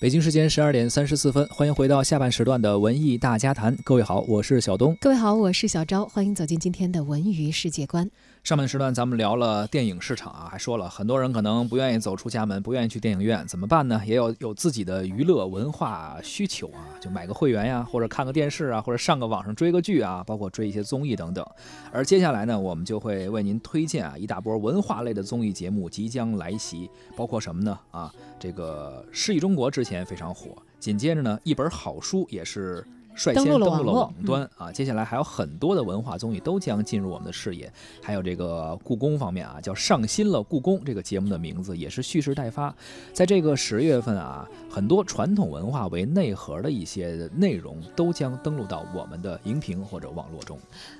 北京时间十二点三十四分，欢迎回到下半时段的文艺大家谈。各位好，我是小东。各位好，我是小昭。欢迎走进今天的文娱世界观。上半时段咱们聊了电影市场啊，还说了很多人可能不愿意走出家门，不愿意去电影院，怎么办呢？也有有自己的娱乐文化需求啊，就买个会员呀，或者看个电视啊，或者上个网上追个剧啊，包括追一些综艺等等。而接下来呢，我们就会为您推荐啊一大波文化类的综艺节目即将来袭，包括什么呢？啊，这个《诗意中国》之前非常火，紧接着呢，一本好书也是。率先登陆了网端啊！接下来还有很多的文化综艺都将进入我们的视野，还有这个故宫方面啊，叫上新了故宫这个节目的名字也是蓄势待发。在这个十月份啊，很多传统文化为内核的一些内容都将登陆到我们的荧屏或者网络中。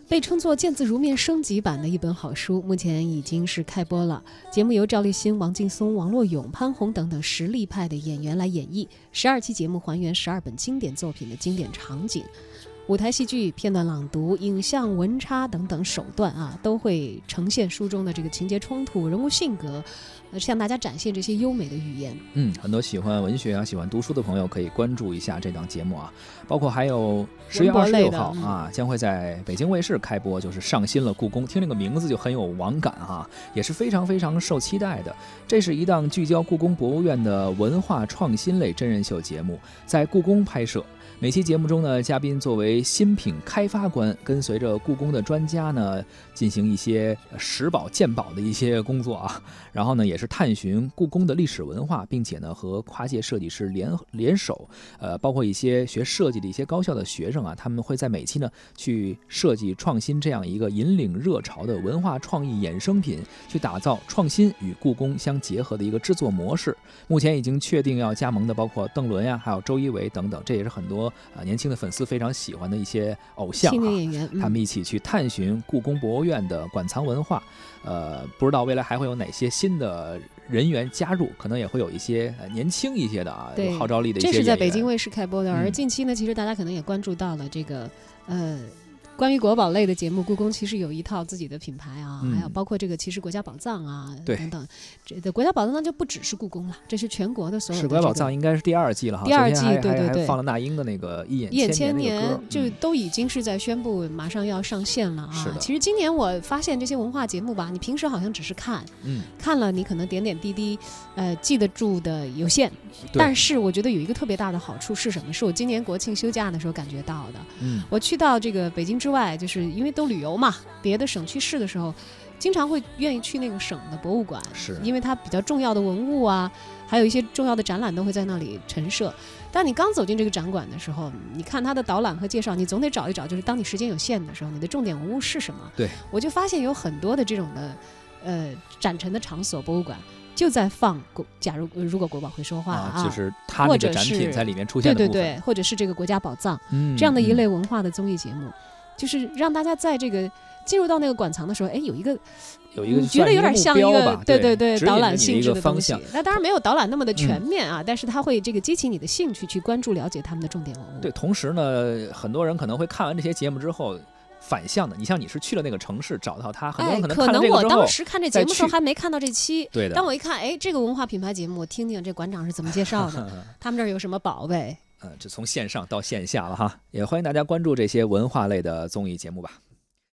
被称作“见字如面”升级版的一本好书，目前已经是开播了。节目由赵立新、王劲松、王洛勇、潘虹等等实力派的演员来演绎，十二期节目还原十二本经典作品的经典场景。景。舞台戏剧、片段朗读、影像文插等等手段啊，都会呈现书中的这个情节冲突、人物性格，呃，向大家展现这些优美的语言。嗯，很多喜欢文学啊、喜欢读书的朋友可以关注一下这档节目啊。包括还有十月二十六号啊，将会在北京卫视开播，就是上新了故宫。听这个名字就很有网感哈，也是非常非常受期待的。这是一档聚焦故宫博物院的文化创新类真人秀节目，在故宫拍摄。每期节目中呢，嘉宾作为新品开发官，跟随着故宫的专家呢，进行一些拾宝鉴宝的一些工作啊。然后呢，也是探寻故宫的历史文化，并且呢，和跨界设计师联联手，呃，包括一些学设计的一些高校的学生啊，他们会在每期呢去设计创新这样一个引领热潮的文化创意衍生品，去打造创新与故宫相结合的一个制作模式。目前已经确定要加盟的，包括邓伦呀，还有周一围等等，这也是很多。啊，年轻的粉丝非常喜欢的一些偶像啊，演员，他们一起去探寻故宫博物院的馆藏文化。呃，不知道未来还会有哪些新的人员加入，可能也会有一些年轻一些的啊，有号召力的一些。这是在北京卫视开播的，而近期呢，其实大家可能也关注到了这个，呃。关于国宝类的节目，故宫其实有一套自己的品牌啊，还有包括这个其实国家宝藏啊等等，这的国家宝藏那就不只是故宫了，这是全国的所有。是国家宝藏应该是第二季了哈，第二季对对对，放了那英的那个一眼一眼千年就都已经是在宣布马上要上线了啊。其实今年我发现这些文化节目吧，你平时好像只是看，嗯，看了你可能点点滴滴，呃，记得住的有限，但是我觉得有一个特别大的好处是什么？是我今年国庆休假的时候感觉到的。嗯，我去到这个北京之外，就是因为都旅游嘛，别的省去市的时候，经常会愿意去那个省的博物馆，是因为它比较重要的文物啊，还有一些重要的展览都会在那里陈设。当你刚走进这个展馆的时候，你看它的导览和介绍，你总得找一找，就是当你时间有限的时候，你的重点文物是什么？对，我就发现有很多的这种的，呃，展陈的场所博物馆就在放国，假如如果国宝会说话啊，就是它那个展品在里面出现的对对对，或者是这个国家宝藏这样的一类文化的综艺节目。就是让大家在这个进入到那个馆藏的时候，哎，有一个有一个觉得有点像一个对对对导览性质的东西。那当然没有导览那么的全面啊，但是它会这个激起你的兴趣，去关注了解他们的重点文物。对，同时呢，很多人可能会看完这些节目之后反向的。你像你是去了那个城市找到他，很多人可能可能我当时看这节目的时候还没看到这期，对的。当我一看，哎，这个文化品牌节目，我听听这馆长是怎么介绍的，他们这儿有什么宝贝？嗯，就从线上到线下了哈，也欢迎大家关注这些文化类的综艺节目吧。